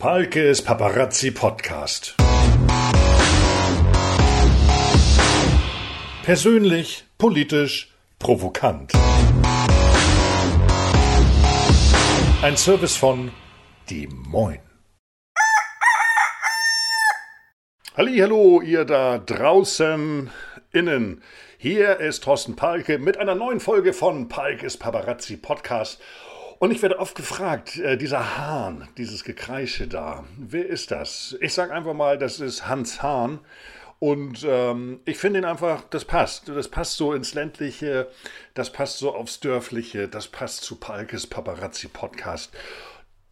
Palkes Paparazzi Podcast. Persönlich, politisch, provokant. Ein Service von Die Moin. Hallo, ihr da draußen innen. Hier ist Thorsten Palke mit einer neuen Folge von Palkes Paparazzi Podcast. Und ich werde oft gefragt, äh, dieser Hahn, dieses Gekreische da, wer ist das? Ich sage einfach mal, das ist Hans Hahn. Und ähm, ich finde ihn einfach, das passt. Das passt so ins Ländliche, das passt so aufs Dörfliche, das passt zu Palkes Paparazzi Podcast.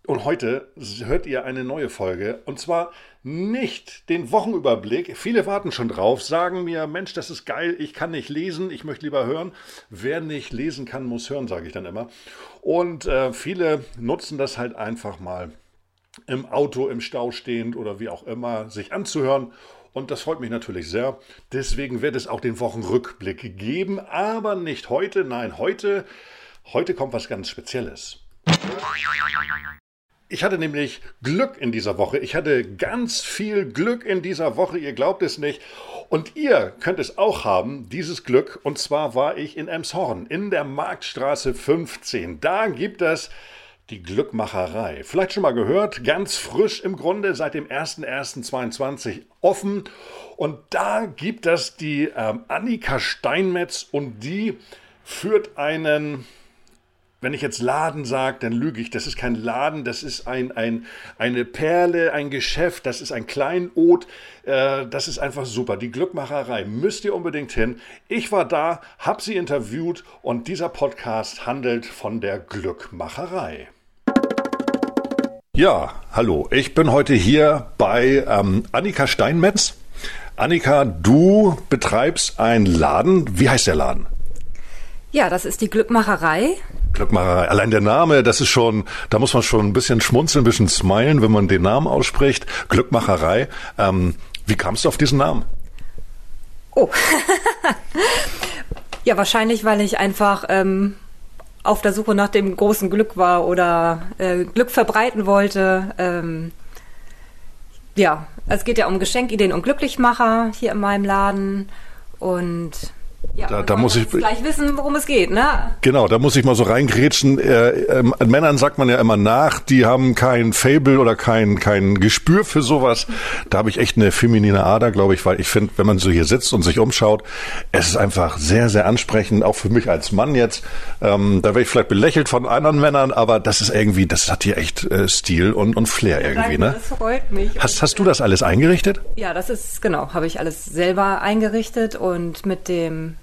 Und heute hört ihr eine neue Folge. Und zwar nicht den Wochenüberblick. Viele warten schon drauf, sagen mir, Mensch, das ist geil, ich kann nicht lesen, ich möchte lieber hören. Wer nicht lesen kann, muss hören, sage ich dann immer. Und äh, viele nutzen das halt einfach mal im Auto, im Stau stehend oder wie auch immer, sich anzuhören. Und das freut mich natürlich sehr. Deswegen wird es auch den Wochenrückblick geben, aber nicht heute. Nein, heute, heute kommt was ganz Spezielles. Ich hatte nämlich Glück in dieser Woche. Ich hatte ganz viel Glück in dieser Woche. Ihr glaubt es nicht. Und ihr könnt es auch haben, dieses Glück. Und zwar war ich in Emshorn, in der Marktstraße 15. Da gibt es die Glückmacherei. Vielleicht schon mal gehört, ganz frisch im Grunde seit dem 01.01.22 offen. Und da gibt es die ähm, Annika Steinmetz und die führt einen wenn ich jetzt Laden sage, dann lüge ich. Das ist kein Laden, das ist ein, ein, eine Perle, ein Geschäft, das ist ein Kleinod. Äh, das ist einfach super. Die Glückmacherei müsst ihr unbedingt hin. Ich war da, habe sie interviewt und dieser Podcast handelt von der Glückmacherei. Ja, hallo. Ich bin heute hier bei ähm, Annika Steinmetz. Annika, du betreibst einen Laden. Wie heißt der Laden? Ja, das ist die Glückmacherei. Glückmacherei. Allein der Name, das ist schon, da muss man schon ein bisschen schmunzeln, ein bisschen smilen, wenn man den Namen ausspricht. Glückmacherei. Ähm, wie kamst du auf diesen Namen? Oh. ja, wahrscheinlich, weil ich einfach ähm, auf der Suche nach dem großen Glück war oder äh, Glück verbreiten wollte. Ähm, ja, es geht ja um Geschenkideen und Glücklichmacher hier in meinem Laden. Und ja, da, da muss ich gleich wissen, worum es geht, ne? Genau, da muss ich mal so reingrätschen. Äh, äh, Männern sagt man ja immer nach, die haben kein Fable oder kein kein Gespür für sowas. Da habe ich echt eine feminine Ader, glaube ich, weil ich finde, wenn man so hier sitzt und sich umschaut, es ist einfach sehr sehr ansprechend, auch für mich als Mann jetzt. Ähm, da wäre ich vielleicht belächelt von anderen Männern, aber das ist irgendwie, das hat hier echt äh, Stil und und Flair irgendwie, ne? Das freut mich. Hast hast du das alles eingerichtet? Ja, das ist genau, habe ich alles selber eingerichtet und mit dem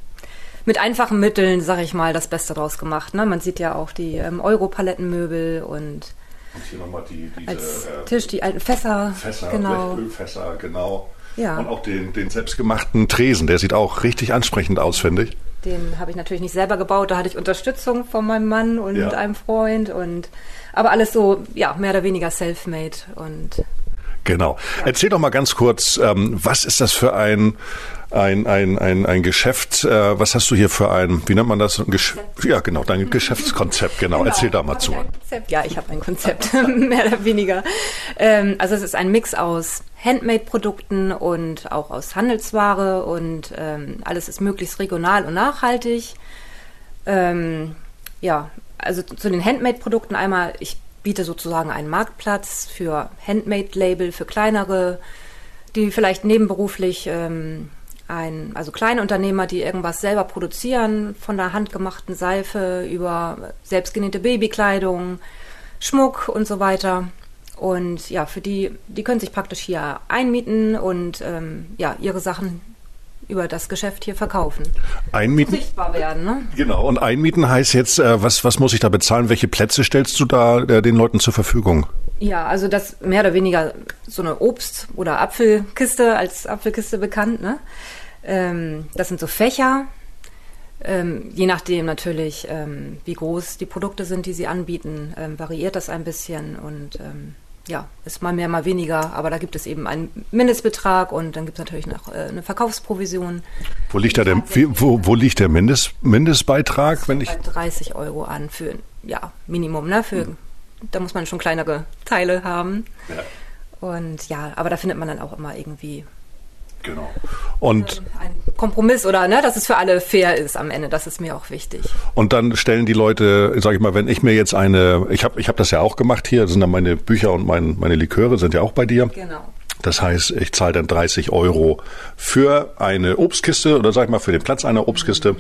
mit einfachen Mitteln, sag ich mal, das Beste draus gemacht. Ne? Man sieht ja auch die ähm, Euro-Palettenmöbel und, und hier nochmal die, diese, als äh, Tisch, die alten Fässer. Fässer, genau. Ölfässer, genau. Ja. Und auch den, den selbstgemachten Tresen, der sieht auch richtig ansprechend aus, finde ich. Den habe ich natürlich nicht selber gebaut, da hatte ich Unterstützung von meinem Mann und ja. einem Freund und aber alles so, ja, mehr oder weniger self-made und Genau. Ja. Erzähl doch mal ganz kurz, ähm, was ist das für ein ein, ein, ein, ein Geschäft. Äh, was hast du hier für ein, wie nennt man das? Ja, genau, dein Geschäftskonzept, genau. genau. Erzähl da mal zu. Ja, ich habe ein Konzept, mehr oder weniger. Ähm, also es ist ein Mix aus Handmade-Produkten und auch aus Handelsware und ähm, alles ist möglichst regional und nachhaltig. Ähm, ja, also zu den Handmade-Produkten einmal, ich biete sozusagen einen Marktplatz für Handmade-Label, für kleinere, die vielleicht nebenberuflich ähm, ein, also kleine Unternehmer, die irgendwas selber produzieren, von der handgemachten Seife über selbstgenähte Babykleidung, Schmuck und so weiter. Und ja, für die, die können sich praktisch hier einmieten und ähm, ja, ihre Sachen über das Geschäft hier verkaufen. Einmieten? Sichtbar werden, ne? Genau, und einmieten heißt jetzt, äh, was, was muss ich da bezahlen? Welche Plätze stellst du da äh, den Leuten zur Verfügung? Ja, also das mehr oder weniger so eine Obst- oder Apfelkiste, als Apfelkiste bekannt, ne? Ähm, das sind so Fächer, ähm, je nachdem natürlich, ähm, wie groß die Produkte sind, die sie anbieten, ähm, variiert das ein bisschen und ähm, ja, ist mal mehr, mal weniger, aber da gibt es eben einen Mindestbetrag und dann gibt es natürlich noch äh, eine Verkaufsprovision. Wo liegt da der, wo, wo liegt der Mindest, Mindestbeitrag, wenn ich? 30 Euro an für, ja, Minimum, ne, für hm da muss man schon kleinere Teile haben. Ja. Und ja, aber da findet man dann auch immer irgendwie Genau. Und ein Kompromiss oder ne, dass es für alle fair ist am Ende, das ist mir auch wichtig. Und dann stellen die Leute, sage ich mal, wenn ich mir jetzt eine, ich habe ich hab das ja auch gemacht hier, sind dann meine Bücher und mein, meine Liköre sind ja auch bei dir. Genau. Das heißt, ich zahle dann 30 Euro für eine Obstkiste oder sag ich mal für den Platz einer Obstkiste mhm.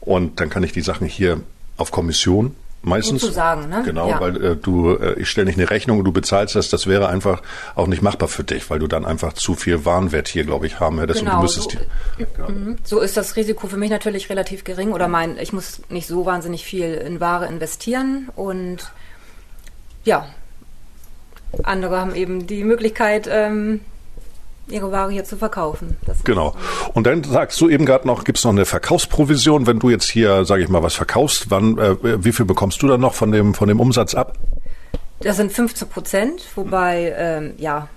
und dann kann ich die Sachen hier auf Kommission Meistens. Sozusagen, ne? Genau, ja. weil äh, du, äh, ich stelle nicht eine Rechnung und du bezahlst das, das wäre einfach auch nicht machbar für dich, weil du dann einfach zu viel Warenwert hier, glaube ich, haben hättest genau, und du müsstest so, die, genau. Mhm. so ist das Risiko für mich natürlich relativ gering oder mein, ich muss nicht so wahnsinnig viel in Ware investieren und ja, andere haben eben die Möglichkeit, ähm, ihre Ware hier zu verkaufen. Das genau. Und dann sagst du eben gerade noch, gibt es noch eine Verkaufsprovision, wenn du jetzt hier, sage ich mal, was verkaufst, wann, äh, wie viel bekommst du dann noch von dem, von dem Umsatz ab? Das sind 15 Prozent, wobei, ähm, ja,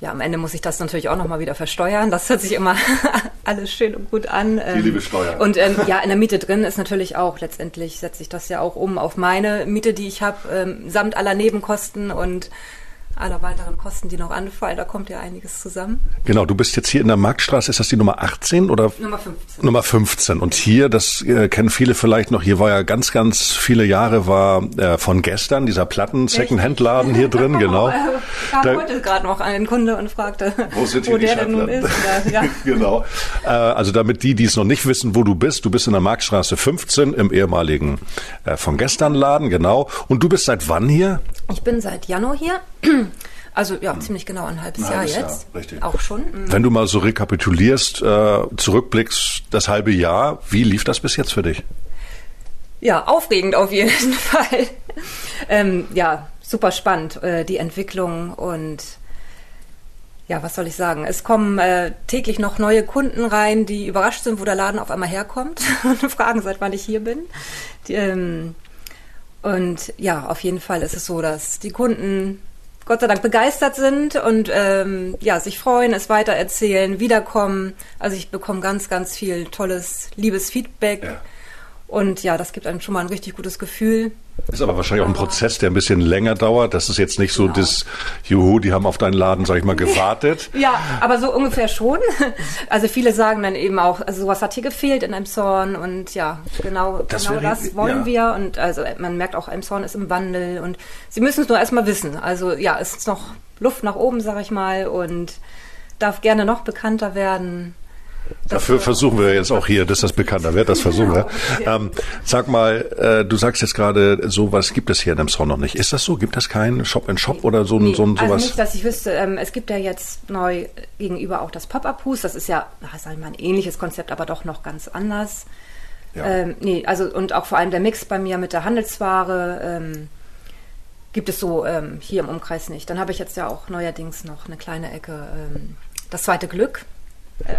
ja, am Ende muss ich das natürlich auch nochmal wieder versteuern. Das hört sich immer alles schön und gut an. Die liebe Steuer. Und ähm, ja, in der Miete drin ist natürlich auch, letztendlich setze ich das ja auch um auf meine Miete, die ich habe, ähm, samt aller Nebenkosten und aller weiteren Kosten, die noch anfallen. Da kommt ja einiges zusammen. Genau, du bist jetzt hier in der Marktstraße, ist das die Nummer 18 oder? Nummer 15. Nummer 15. Und hier, das äh, kennen viele vielleicht noch, hier war ja ganz, ganz viele Jahre war äh, von gestern dieser Platten-Second-Hand-Laden hier drin, genau. Ich kam da, heute gerade noch einen Kunde und fragte, wo, sind wo der denn nun ist. Oder, ja. genau. Äh, also damit die, die es noch nicht wissen, wo du bist, du bist in der Marktstraße 15 im ehemaligen äh, von gestern Laden, genau. Und du bist seit wann hier? Ich bin seit Januar hier. Also ja, ziemlich genau ein halbes, ein Jahr jetzt. Jahr, richtig. Auch schon. Mhm. Wenn du mal so rekapitulierst, äh, zurückblickst, das halbe Jahr, wie lief das bis jetzt für dich? Ja, aufregend auf jeden Fall. ähm, ja, super spannend, äh, die Entwicklung und ja, was soll ich sagen? Es kommen äh, täglich noch neue Kunden rein, die überrascht sind, wo der Laden auf einmal herkommt und fragen, seit wann ich hier bin. Die, ähm, und ja, auf jeden Fall ist es so, dass die Kunden Gott sei Dank begeistert sind und ähm, ja, sich freuen, es weitererzählen, wiederkommen. Also ich bekomme ganz, ganz viel tolles, liebes Feedback. Ja. Und ja, das gibt einem schon mal ein richtig gutes Gefühl. Ist aber wahrscheinlich auch ein Prozess, der ein bisschen länger dauert. Das ist jetzt nicht so genau. das, juhu, die haben auf deinen Laden, sag ich mal, gewartet. ja, aber so ungefähr schon. Also viele sagen dann eben auch, also sowas hat hier gefehlt in einem Zorn und ja, genau das, genau das wollen ja. wir. Und also man merkt auch, Zorn ist im Wandel und sie müssen es nur erstmal wissen. Also ja, es ist noch Luft nach oben, sag ich mal, und darf gerne noch bekannter werden. Dafür versuchen wir jetzt auch hier, dass das bekannter wird, das versuchen wir. Ähm, sag mal, äh, du sagst jetzt gerade, sowas gibt es hier in Emshorn noch nicht. Ist das so? Gibt es keinen Shop-in-Shop oder so, nee, so, also sowas? Also nicht, dass ich wüsste. Ähm, es gibt ja jetzt neu gegenüber auch das Pop-Up-Hus. Das ist ja, sag ich mal, ein ähnliches Konzept, aber doch noch ganz anders. Ja. Ähm, nee, also und auch vor allem der Mix bei mir mit der Handelsware ähm, gibt es so ähm, hier im Umkreis nicht. Dann habe ich jetzt ja auch neuerdings noch eine kleine Ecke, ähm, das zweite Glück.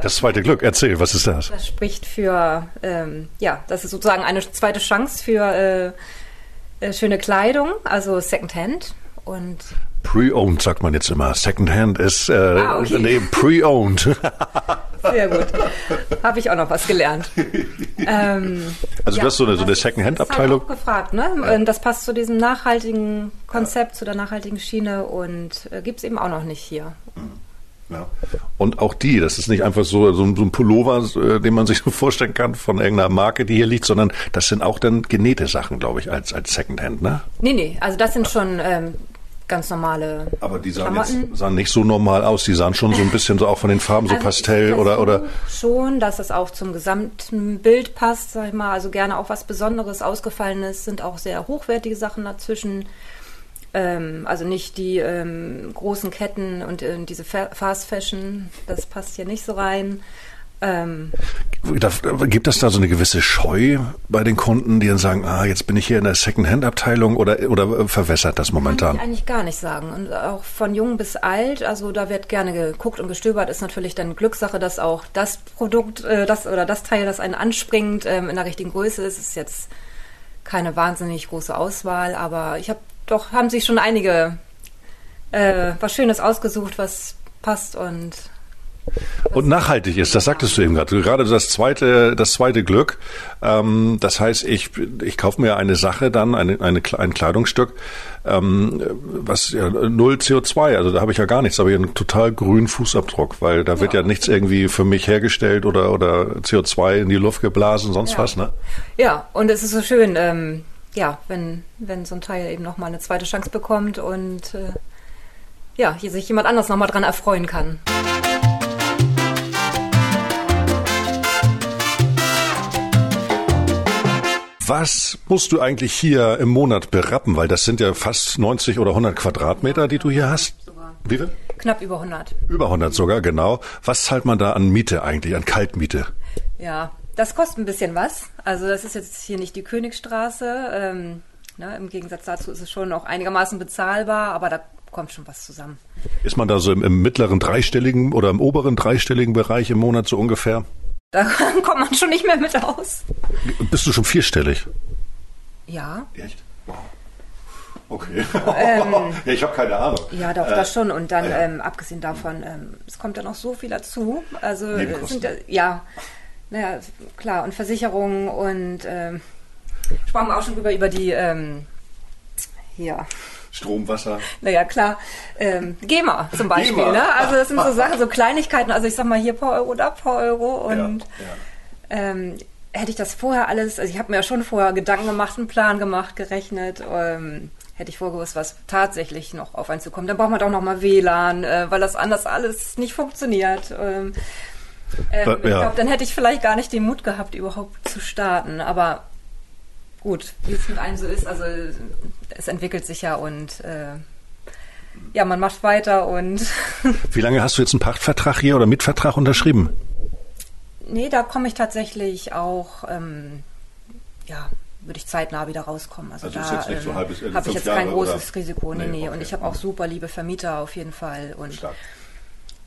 Das zweite Glück, erzähl, was ist das? Das spricht für, ähm, ja, das ist sozusagen eine zweite Chance für äh, äh, schöne Kleidung, also Secondhand und Pre-owned sagt man jetzt immer. Secondhand ist äh, ah, okay. nee, pre-owned. Sehr gut. Habe ich auch noch was gelernt. Ähm, also ja, du hast so eine, so eine Secondhand-Abteilung. Ich gefragt, ne? Das passt zu diesem nachhaltigen Konzept, ja. zu der nachhaltigen Schiene und äh, gibt es eben auch noch nicht hier. Mhm. Ja. Und auch die, das ist nicht einfach so, so, ein Pullover, äh, den man sich so vorstellen kann von irgendeiner Marke, die hier liegt, sondern das sind auch dann genähte Sachen, glaube ich, als, als Secondhand, ne? Nee, nee, also das sind schon ähm, ganz normale. Aber die sahen, jetzt, sahen nicht so normal aus, die sahen schon so ein bisschen so auch von den Farben so also Pastell oder, oder. Schon, dass es auch zum gesamten Bild passt, sag ich mal. Also gerne auch was Besonderes, Ausgefallenes, sind auch sehr hochwertige Sachen dazwischen. Ähm, also nicht die ähm, großen Ketten und äh, diese Fast Fashion, das passt hier nicht so rein. Ähm, Gibt es da so eine gewisse Scheu bei den Kunden, die dann sagen, ah, jetzt bin ich hier in der Second-Hand-Abteilung oder, oder verwässert das momentan? Kann ich eigentlich gar nicht sagen. Und auch von jung bis alt, also da wird gerne geguckt und gestöbert, ist natürlich dann Glückssache, dass auch das Produkt, äh, das oder das Teil, das einen anspringt, ähm, in der richtigen Größe ist. Ist jetzt keine wahnsinnig große Auswahl, aber ich habe doch haben sich schon einige äh, was Schönes ausgesucht, was passt und Und nachhaltig ist, das sagtest du eben gerade. Gerade das zweite, das zweite Glück. Ähm, das heißt, ich, ich kaufe mir eine Sache dann, eine, eine, ein Kleidungsstück, ähm, was ja null CO2, also da habe ich ja gar nichts, aber einen total grünen Fußabdruck, weil da wird ja, ja nichts irgendwie für mich hergestellt oder, oder CO2 in die Luft geblasen, sonst ja. was, ne? Ja, und es ist so schön, ähm, ja, wenn, wenn so ein Teil eben nochmal eine zweite Chance bekommt und äh, ja, hier sich jemand anders nochmal dran erfreuen kann. Was musst du eigentlich hier im Monat berappen? Weil das sind ja fast 90 oder 100 Quadratmeter, die du hier hast. Wie viel? Knapp über 100. Über 100 sogar, genau. Was zahlt man da an Miete eigentlich, an Kaltmiete? Ja, das kostet ein bisschen was. Also das ist jetzt hier nicht die Königstraße. Ähm, ne, Im Gegensatz dazu ist es schon auch einigermaßen bezahlbar, aber da kommt schon was zusammen. Ist man da so im, im mittleren dreistelligen oder im oberen dreistelligen Bereich im Monat so ungefähr? Da kommt man schon nicht mehr mit aus. Bist du schon vierstellig? Ja. Echt? Wow. Okay. Ähm, ja, ich habe keine Ahnung. Ja, doch, äh, das schon. Und dann, äh, ähm, abgesehen davon, ähm, es kommt ja noch so viel dazu. Also, sind, ja, naja, klar. Und Versicherungen und, ähm, sprachen wir auch schon über, über die, ähm, hier, Strom, Wasser. Naja, klar. Ähm, GEMA zum Beispiel. GEMA. Ne? Also das sind so Sachen, so Kleinigkeiten. Also ich sag mal hier paar Euro, da paar Euro. Und ja, ja. Ähm, hätte ich das vorher alles, also ich habe mir ja schon vorher Gedanken gemacht, einen Plan gemacht, gerechnet. Ähm, hätte ich vorgewusst, was tatsächlich noch auf einen zukommt. Dann braucht man doch noch mal WLAN, äh, weil das anders alles nicht funktioniert. Ähm, ähm, ja. Ich glaube, dann hätte ich vielleicht gar nicht den Mut gehabt, überhaupt zu starten. Aber gut, wie es mit einem so ist, also es entwickelt sich ja und äh, ja, man macht weiter und. Wie lange hast du jetzt einen Pachtvertrag hier oder Mitvertrag unterschrieben? Nee, da komme ich tatsächlich auch, ähm, ja, würde ich zeitnah wieder rauskommen. Also, also da ähm, so habe ich jetzt kein großes oder? Risiko. Nee, nee. Okay. Und ich habe auch super liebe Vermieter auf jeden Fall. Und Stark.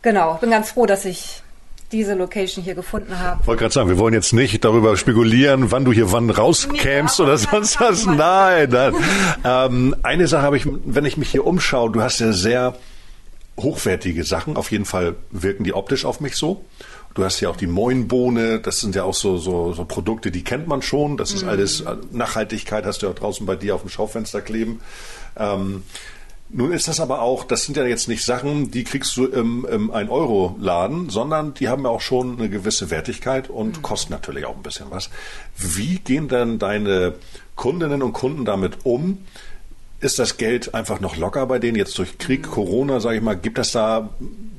genau, bin ganz froh, dass ich diese Location hier gefunden habe. Ich wollte gerade sagen, wir wollen jetzt nicht darüber spekulieren, wann du hier wann rauskämst nee, oder sonst was. Nein, nein. ähm, eine Sache habe ich, wenn ich mich hier umschaue, du hast ja sehr hochwertige Sachen. Auf jeden Fall wirken die optisch auf mich so. Du hast ja auch die Moinbohne, das sind ja auch so, so, so Produkte, die kennt man schon. Das ist mm. alles Nachhaltigkeit, hast du ja auch draußen bei dir auf dem Schaufenster kleben. Ähm, nun ist das aber auch, das sind ja jetzt nicht Sachen, die kriegst du im, im 1-Euro-Laden, sondern die haben ja auch schon eine gewisse Wertigkeit und mhm. kosten natürlich auch ein bisschen was. Wie gehen denn deine Kundinnen und Kunden damit um? Ist das Geld einfach noch locker bei denen jetzt durch Krieg, mhm. Corona, sage ich mal? Gibt das da,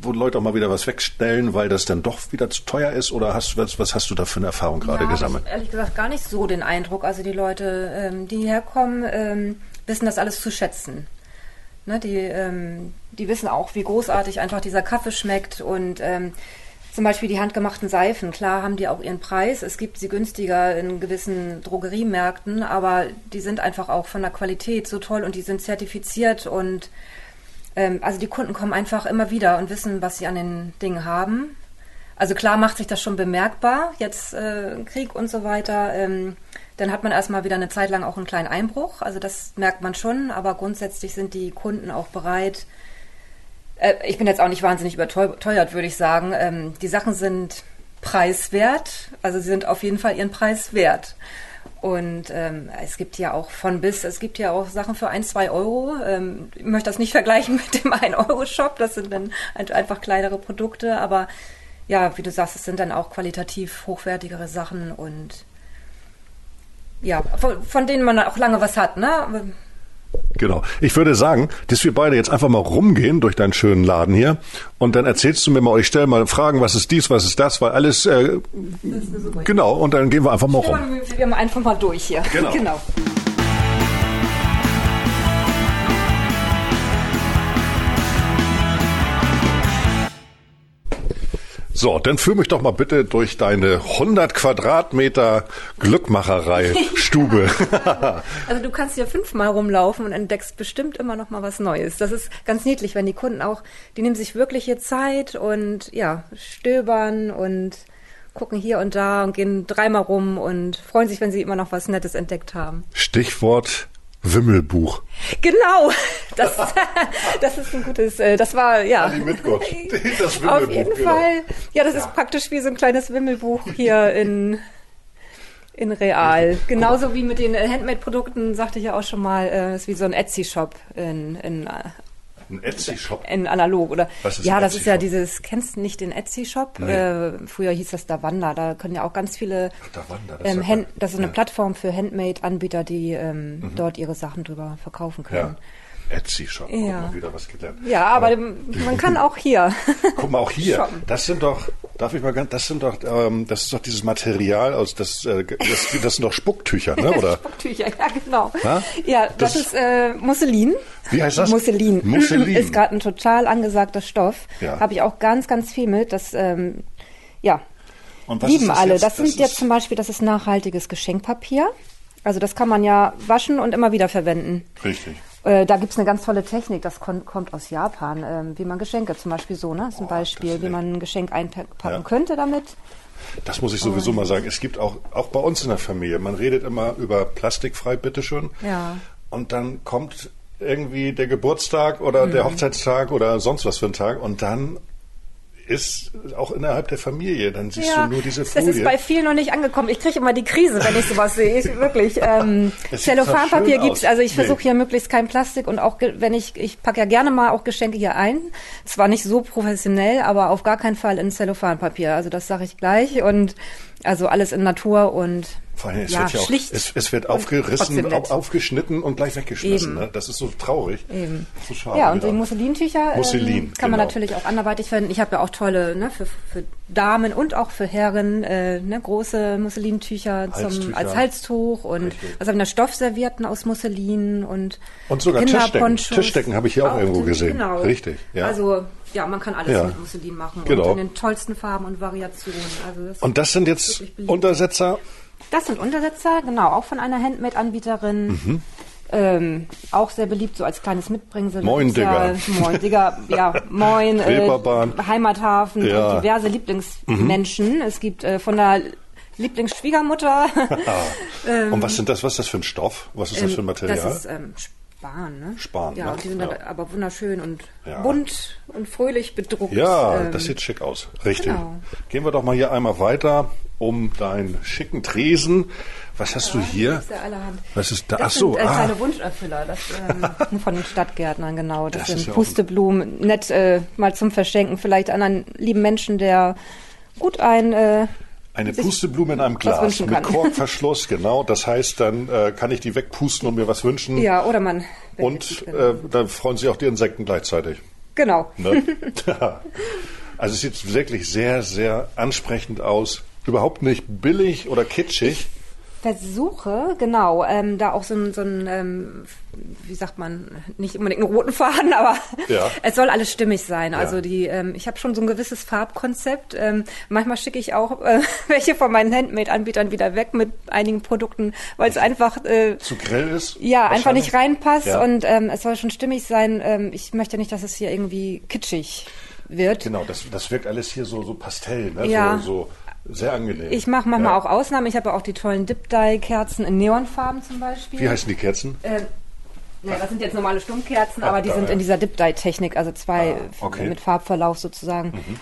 wo Leute auch mal wieder was wegstellen, weil das dann doch wieder zu teuer ist? Oder hast, was, was hast du da für eine Erfahrung gerade ja, gesammelt? Ich, ehrlich gesagt gar nicht so den Eindruck. Also die Leute, ähm, die herkommen, ähm, wissen das alles zu schätzen. Ne, die, ähm, die wissen auch, wie großartig einfach dieser Kaffee schmeckt und ähm, zum Beispiel die handgemachten Seifen, klar haben die auch ihren Preis. Es gibt sie günstiger in gewissen Drogeriemärkten, aber die sind einfach auch von der Qualität so toll und die sind zertifiziert und ähm, also die Kunden kommen einfach immer wieder und wissen, was sie an den Dingen haben. Also klar macht sich das schon bemerkbar, jetzt äh, Krieg und so weiter. Ähm, dann hat man erstmal wieder eine Zeit lang auch einen kleinen Einbruch. Also das merkt man schon, aber grundsätzlich sind die Kunden auch bereit. Äh, ich bin jetzt auch nicht wahnsinnig überteuert, würde ich sagen. Ähm, die Sachen sind preiswert, also sie sind auf jeden Fall ihren Preis wert. Und ähm, es gibt ja auch von bis, es gibt ja auch Sachen für ein, zwei Euro. Ähm, ich möchte das nicht vergleichen mit dem 1-Euro-Shop, das sind dann einfach kleinere Produkte, aber ja, wie du sagst, es sind dann auch qualitativ hochwertigere Sachen und ja, von, von denen man auch lange was hat, ne? Genau. Ich würde sagen, dass wir beide jetzt einfach mal rumgehen durch deinen schönen Laden hier und dann erzählst du mir mal, ich stelle mal Fragen, was ist dies, was ist das, weil alles äh, genau und dann gehen wir einfach mal rum. Wir gehen einfach mal durch hier. Genau. genau. So, dann führ mich doch mal bitte durch deine 100 Quadratmeter Glückmacherei-Stube. also du kannst hier fünfmal rumlaufen und entdeckst bestimmt immer noch mal was Neues. Das ist ganz niedlich, wenn die Kunden auch, die nehmen sich wirkliche Zeit und ja, stöbern und gucken hier und da und gehen dreimal rum und freuen sich, wenn sie immer noch was Nettes entdeckt haben. Stichwort Wimmelbuch. Genau, das, das ist ein gutes, äh, das war, ja. Mitgott, das Wimmelbuch. Auf jeden genau. Fall. Ja, das ja. ist praktisch wie so ein kleines Wimmelbuch hier in, in Real. Genauso wie mit den Handmade-Produkten, sagte ich ja auch schon mal, äh, ist wie so ein Etsy-Shop in, in ein Etsy-Shop? In analog, oder? Was ist ja, das ist ja dieses, kennst du nicht den Etsy-Shop? Nee. Äh, früher hieß das Davanda, da können ja auch ganz viele, Ach, Davanda, das, ähm, Hand, das ist eine ja. Plattform für Handmade-Anbieter, die ähm, mhm. dort ihre Sachen drüber verkaufen können. Ja. Etsy-Shop. Ja. Mal wieder was gelernt. Ja, aber, aber man kann auch hier. Guck mal, auch hier. Das sind doch, darf ich mal ganz, das sind doch, ähm, das ist doch dieses Material aus, das, äh, das, das sind doch Spucktücher, ne? Oder? Spucktücher, ja, genau. Ha? Ja, das, das, ist äh, Musselin. Wie heißt das? Musselin. Musselin. Ist gerade ein total angesagter Stoff. Ja. Habe ich auch ganz, ganz viel mit. Das, ähm, ja. Und was lieben das alle. Jetzt? Das, das sind jetzt zum Beispiel, das ist nachhaltiges Geschenkpapier. Also das kann man ja waschen und immer wieder verwenden. Richtig. Äh, da gibt's eine ganz tolle Technik, das kommt aus Japan, ähm, wie man Geschenke zum Beispiel so, ne? Das ist ein oh, Beispiel, wie man ein Geschenk einpacken ja. könnte damit. Das muss ich sowieso mal sagen. Es gibt auch, auch bei uns in der Familie, man redet immer über plastikfrei, bitteschön. Ja. Und dann kommt irgendwie der Geburtstag oder mhm. der Hochzeitstag oder sonst was für ein Tag und dann ist auch innerhalb der Familie. Dann siehst ja, du nur diese Folie. Das ist bei vielen noch nicht angekommen. Ich kriege immer die Krise, wenn ich sowas sehe. Ich, wirklich. Ähm, Zellophanpapier gibt's. Also ich versuche nee. hier möglichst kein Plastik und auch wenn ich ich packe ja gerne mal auch Geschenke hier ein. Zwar nicht so professionell, aber auf gar keinen Fall in Zellophanpapier. Also das sage ich gleich und also alles in Natur und vor allem, es ja, wird ja auch, es, es wird aufgerissen, aufgeschnitten und gleich weggeschmissen. Ne? Das ist so traurig. Eben. So schade. Ja, und die Musselintücher Musselin, ähm, kann genau. man natürlich auch anderweitig verwenden. Ich habe ja auch tolle, ne, für, für Damen und auch für Herren, äh, ne, große Musselintücher zum, als Halstuch und Richtig. was haben wir Stoffservierten aus Musselin und Und sogar Tischdecken. Tischdecken habe ich hier auch, auch irgendwo gesehen. Genau. Richtig, ja. Also ja, man kann alles ja. mit Musselin machen genau. und in den tollsten Farben und Variationen. Also das und das sind jetzt Untersetzer das sind Untersetzer, genau, auch von einer Handmade-Anbieterin. Mhm. Ähm, auch sehr beliebt, so als kleines Mitbringsel. Moin, Digga. moin, Digga. Ja, moin. Äh, Heimathafen, ja. diverse Lieblingsmenschen. Mhm. Es gibt äh, von der Lieblingsschwiegermutter. ähm, und was sind das? Was ist das für ein Stoff? Was ist das für ein Material? Das ist ähm, Span, ne? Span. Ja, ne? die sind ja. aber wunderschön und ja. bunt und fröhlich bedruckt. Ja, ähm, das sieht schick aus. Richtig. Genau. Gehen wir doch mal hier einmal weiter um deinen schicken Tresen. Was hast ja, du hier? Das ist der allerhand. Was ist da? Das Ach so, sind, äh, ah. kleine Wunscherfüller, das ähm, von den Stadtgärtnern genau. Das, das sind ja Pusteblumen, nett äh, mal zum Verschenken, vielleicht an einen lieben Menschen, der gut ein äh, eine Pusteblume in einem Glas mit Korkverschluss, genau. Das heißt, dann äh, kann ich die wegpusten und mir was wünschen. Ja, oder man. Und äh, dann freuen sich auch die Insekten gleichzeitig. Genau. Ne? also es sieht wirklich sehr, sehr ansprechend aus überhaupt nicht billig oder kitschig. versuche, genau, ähm, da auch so ein, so ein ähm, wie sagt man, nicht unbedingt einen roten Faden, aber ja. es soll alles stimmig sein. Ja. Also die, ähm, ich habe schon so ein gewisses Farbkonzept. Ähm, manchmal schicke ich auch äh, welche von meinen Handmade-Anbietern wieder weg mit einigen Produkten, weil es einfach äh, zu grell ist. Ja, einfach nicht reinpasst ja. und ähm, es soll schon stimmig sein. Ähm, ich möchte nicht, dass es hier irgendwie kitschig wird. Genau, das, das wirkt alles hier so, so pastell, ne? Ja. So, so sehr angenehm. Ich mache manchmal ja. auch Ausnahmen. Ich habe ja auch die tollen Dip-Dye-Kerzen in Neonfarben zum Beispiel. Wie heißen die Kerzen? Äh, ne, das sind jetzt normale Stummkerzen, aber die sind ja. in dieser Dip-Dye-Technik, also zwei ah, okay. mit Farbverlauf sozusagen. Mhm.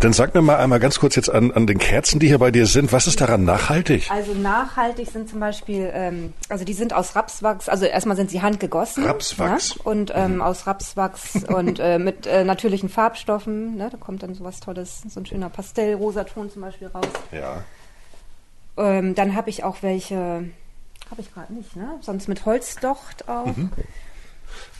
Dann sag mir mal einmal ganz kurz jetzt an, an den Kerzen, die hier bei dir sind. Was ist daran nachhaltig? Also nachhaltig sind zum Beispiel, ähm, also die sind aus Rapswachs, also erstmal sind sie handgegossen. Rapswachs. Ne? Und ähm, mhm. aus Rapswachs und äh, mit äh, natürlichen Farbstoffen. Ne? Da kommt dann sowas Tolles, so ein schöner Pastellrosaton zum Beispiel raus. Ja. Ähm, dann habe ich auch welche, habe ich gerade nicht, ne? Sonst mit Holzdocht auch. Mhm.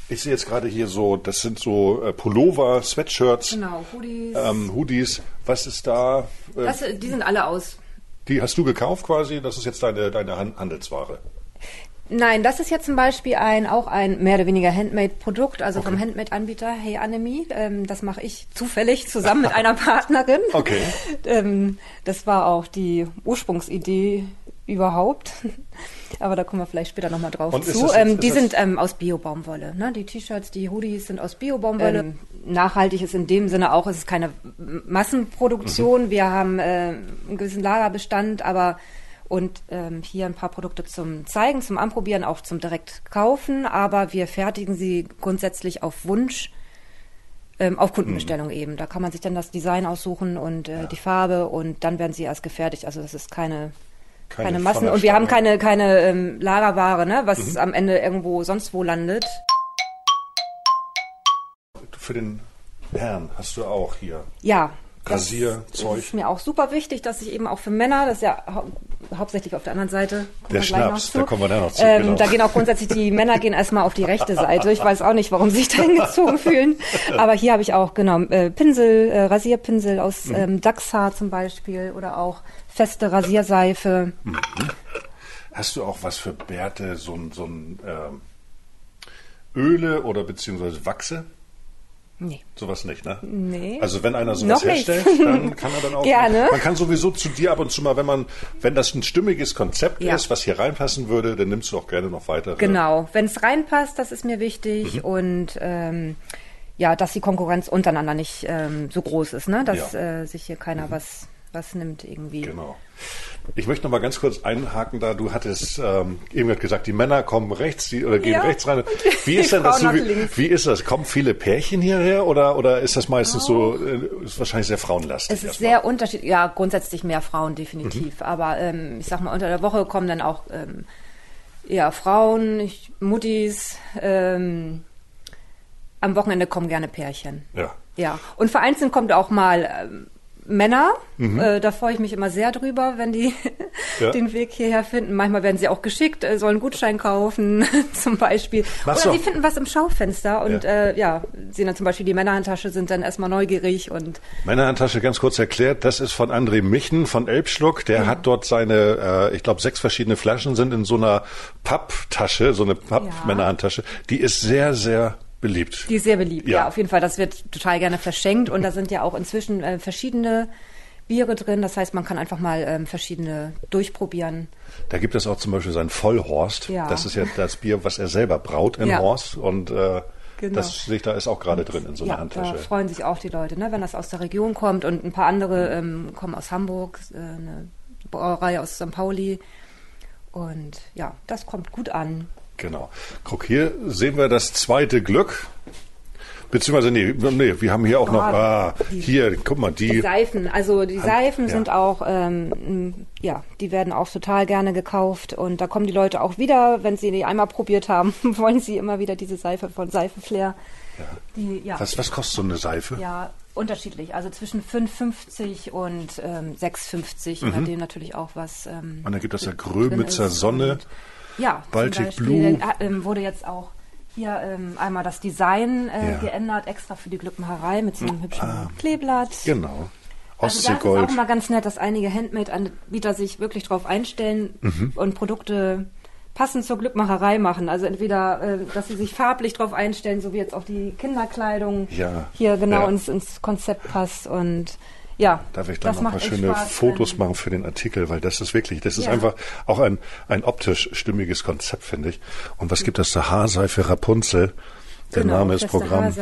Ich sehe jetzt gerade hier so, das sind so äh, Pullover, Sweatshirts. Genau, Hoodies. Ähm, Hoodies. Was ist da? Äh, das, die sind alle aus. Die hast du gekauft quasi? Das ist jetzt deine, deine Handelsware? Nein, das ist jetzt zum Beispiel ein, auch ein mehr oder weniger Handmade-Produkt, also okay. vom Handmade-Anbieter Hey Anime. Ähm, das mache ich zufällig zusammen mit einer Partnerin. Okay. Ähm, das war auch die Ursprungsidee überhaupt. Aber da kommen wir vielleicht später nochmal drauf Und zu. Ähm, die sind ähm, aus Bio-Baumwolle. Ne? Die T-Shirts, die Hoodies sind aus Bio-Baumwolle. Ähm, nachhaltig ist in dem Sinne auch, es ist keine Massenproduktion. Mhm. Wir haben äh, einen gewissen Lagerbestand, aber und ähm, hier ein paar Produkte zum Zeigen, zum Anprobieren, auch zum direkt kaufen. Aber wir fertigen sie grundsätzlich auf Wunsch, ähm, auf Kundenbestellung mhm. eben. Da kann man sich dann das Design aussuchen und äh, ja. die Farbe und dann werden sie erst gefertigt. Also das ist keine keine, keine Massen und wir haben keine keine ähm, Lagerware, ne, was mhm. am Ende irgendwo sonst wo landet. Für den Herrn hast du auch hier. Ja, Rasierzeug. Das ist mir auch super wichtig, dass ich eben auch für Männer, das ist ja hau hauptsächlich auf der anderen Seite. Der Schnaps, da kommen wir dann noch zu. Ähm, genau. Da gehen auch grundsätzlich die Männer gehen erstmal auf die rechte Seite. Ich weiß auch nicht, warum sie sich da hingezogen fühlen. Aber hier habe ich auch, genau, äh, Pinsel, äh, Rasierpinsel aus mhm. ähm, Dachshaar zum Beispiel oder auch feste Rasierseife. Mhm. Hast du auch was für Bärte, so ein, so ein ähm, Öle oder beziehungsweise Wachse? Nee. Sowas nicht, ne? Nee. Also wenn einer sowas Noch herstellt, nicht. dann kann er dann auch. Gerne. Man kann sowieso zu dir ab und zu mal, wenn man, wenn das ein stimmiges Konzept ja. ist, was hier reinpassen würde, dann nimmst du auch gerne noch weiter. Genau. Wenn es reinpasst, das ist mir wichtig. Mhm. Und ähm, ja, dass die Konkurrenz untereinander nicht ähm, so groß ist, ne? Dass ja. äh, sich hier keiner mhm. was, was nimmt irgendwie. Genau. Ich möchte noch mal ganz kurz einhaken da. Du hattest ähm, eben gesagt, die Männer kommen rechts die, oder gehen ja. rechts rein. Wie ist denn das so? Wie, wie, ist das? Kommen viele Pärchen hierher oder, oder ist das meistens oh. so, äh, ist wahrscheinlich sehr frauenlastig? Es ist sehr unterschiedlich. Ja, grundsätzlich mehr Frauen definitiv. Mhm. Aber ähm, ich sag mal, unter der Woche kommen dann auch ähm, eher Frauen, ich, Muttis. Ähm, am Wochenende kommen gerne Pärchen. Ja. Ja. Und vereinzelt kommt auch mal ähm, Männer. Mhm. Äh, da freue ich mich immer sehr drüber, wenn die ja. den Weg hierher finden. Manchmal werden sie auch geschickt, äh, sollen Gutschein kaufen zum Beispiel. Mach Oder so. sie finden was im Schaufenster und ja. Äh, ja, sehen dann zum Beispiel die Männerhandtasche, sind dann erstmal neugierig und Männerhandtasche ganz kurz erklärt, das ist von André Michen von Elbschluck. Der ja. hat dort seine, äh, ich glaube, sechs verschiedene Flaschen sind in so einer Papptasche, so eine Papp-Männerhandtasche. Die ist sehr, sehr beliebt. Die ist sehr beliebt, ja. ja. auf jeden Fall. Das wird total gerne verschenkt und da sind ja auch inzwischen äh, verschiedene Biere drin. Das heißt, man kann einfach mal ähm, verschiedene durchprobieren. Da gibt es auch zum Beispiel sein Vollhorst. Ja. Das ist ja das Bier, was er selber braut in ja. Horst und äh, Genau. Das da ist auch gerade drin in so einer ja, Handtasche. Da freuen sich auch die Leute, ne, wenn das aus der Region kommt und ein paar andere ähm, kommen aus Hamburg, äh, eine Brauerei aus St. Pauli. Und ja, das kommt gut an. Genau. Guck, hier sehen wir das zweite Glück. Beziehungsweise, nee, nee, wir haben hier auch noch, ah, hier, guck mal, die. die Seifen, also die Seifen ja. sind auch, ähm, ja, die werden auch total gerne gekauft und da kommen die Leute auch wieder, wenn sie die einmal probiert haben, wollen sie immer wieder diese Seife von Seifenflair. Ja. Die, ja. Was, was kostet so eine Seife? Ja, unterschiedlich. Also zwischen 5,50 und ähm, 6,50, mhm. nachdem natürlich auch was. Ähm, und dann gibt es ja Grömitzer Sonne. Und, ja, Baltic Beispiel, Blue. Ähm, wurde jetzt auch hier ähm, einmal das Design äh, ja. geändert, extra für die Glückmacherei mit so einem hübschen ah, Kleeblatt. Genau. Ostseegold. Also das ist auch mal ganz nett, dass einige Handmade-Anbieter sich wirklich darauf einstellen mhm. und Produkte passend zur Glückmacherei machen. Also entweder, äh, dass sie sich farblich darauf einstellen, so wie jetzt auch die Kinderkleidung ja. hier genau ja. ins, ins Konzept passt und ja. Darf ich da noch mal schöne Spaß, Fotos machen für den Artikel, weil das ist wirklich, das ist ja. einfach auch ein, ein optisch stimmiges Konzept, finde ich. Und was gibt es da? Haarseife Rapunzel. Der genau, Name ist Programm.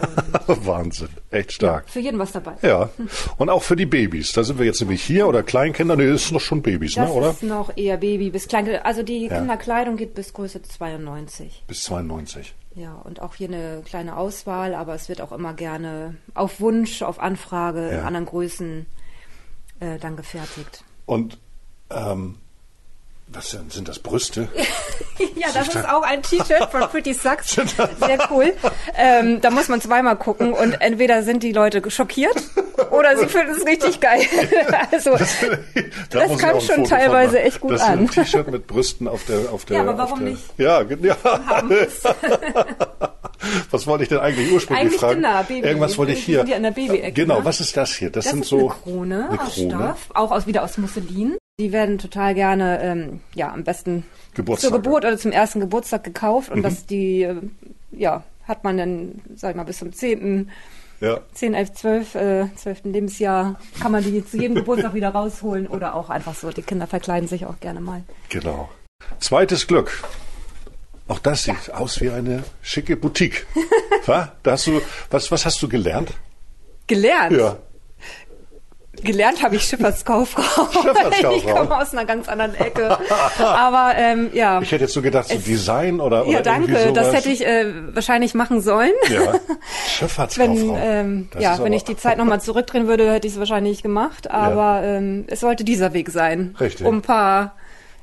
Wahnsinn, echt stark. Ja, für jeden was dabei. Ja, und auch für die Babys. Da sind wir jetzt nämlich hier oder Kleinkinder. Nee, das ist noch schon Babys, das ne, oder? Das ist noch eher Baby bis Kleinkinder. Also die ja. Kinderkleidung geht bis Größe 92. Bis 92. Ja, und auch hier eine kleine Auswahl, aber es wird auch immer gerne auf Wunsch, auf Anfrage ja. in anderen Größen äh, dann gefertigt. Und ähm, was sind, sind das Brüste? ja, das ist auch ein T-Shirt von Pretty Sucks. Sehr cool. Ähm, da muss man zweimal gucken und entweder sind die Leute schockiert oder sie finden es richtig geil. also das, da das kam schon teilweise echt gut das an. Das T-Shirt mit Brüsten auf der auf der. Ja, aber warum der, nicht? Ja, ja. was wollte ich denn eigentlich ursprünglich eigentlich fragen? Genau, Baby. Irgendwas wollte ich hier. Die an der Baby genau, ne? was ist das hier? Das, das sind so eine Krone, eine aus Stoff, auch aus, wieder aus Musselin. Die werden total gerne, ähm, ja, am besten Geburtstag. zur Geburt oder zum ersten Geburtstag gekauft und mhm. das die, äh, ja, hat man dann, sag ich mal, bis zum 10. Ja. 10, 11, 12, äh, 12. Lebensjahr kann man die zu jedem Geburtstag wieder rausholen oder auch einfach so. Die Kinder verkleiden sich auch gerne mal. Genau. Zweites Glück. Auch das sieht ja. aus wie eine schicke Boutique. da hast du, was, was hast du gelernt? Gelernt? Ja. Gelernt habe ich Schifffahrtskauffrau. Schifffahrtskauffrau. Ich komme aus einer ganz anderen Ecke. Aber ähm, ja. Ich hätte jetzt so gedacht, so Design oder, oder Ja, danke. Das hätte ich äh, wahrscheinlich machen sollen. Ja, Schifffahrtskauffrau. Wenn, ähm, Das ja, wenn ich die Zeit nochmal zurückdrehen würde, hätte ich es wahrscheinlich gemacht. Aber ähm, es sollte dieser Weg sein. Richtig. Um ein paar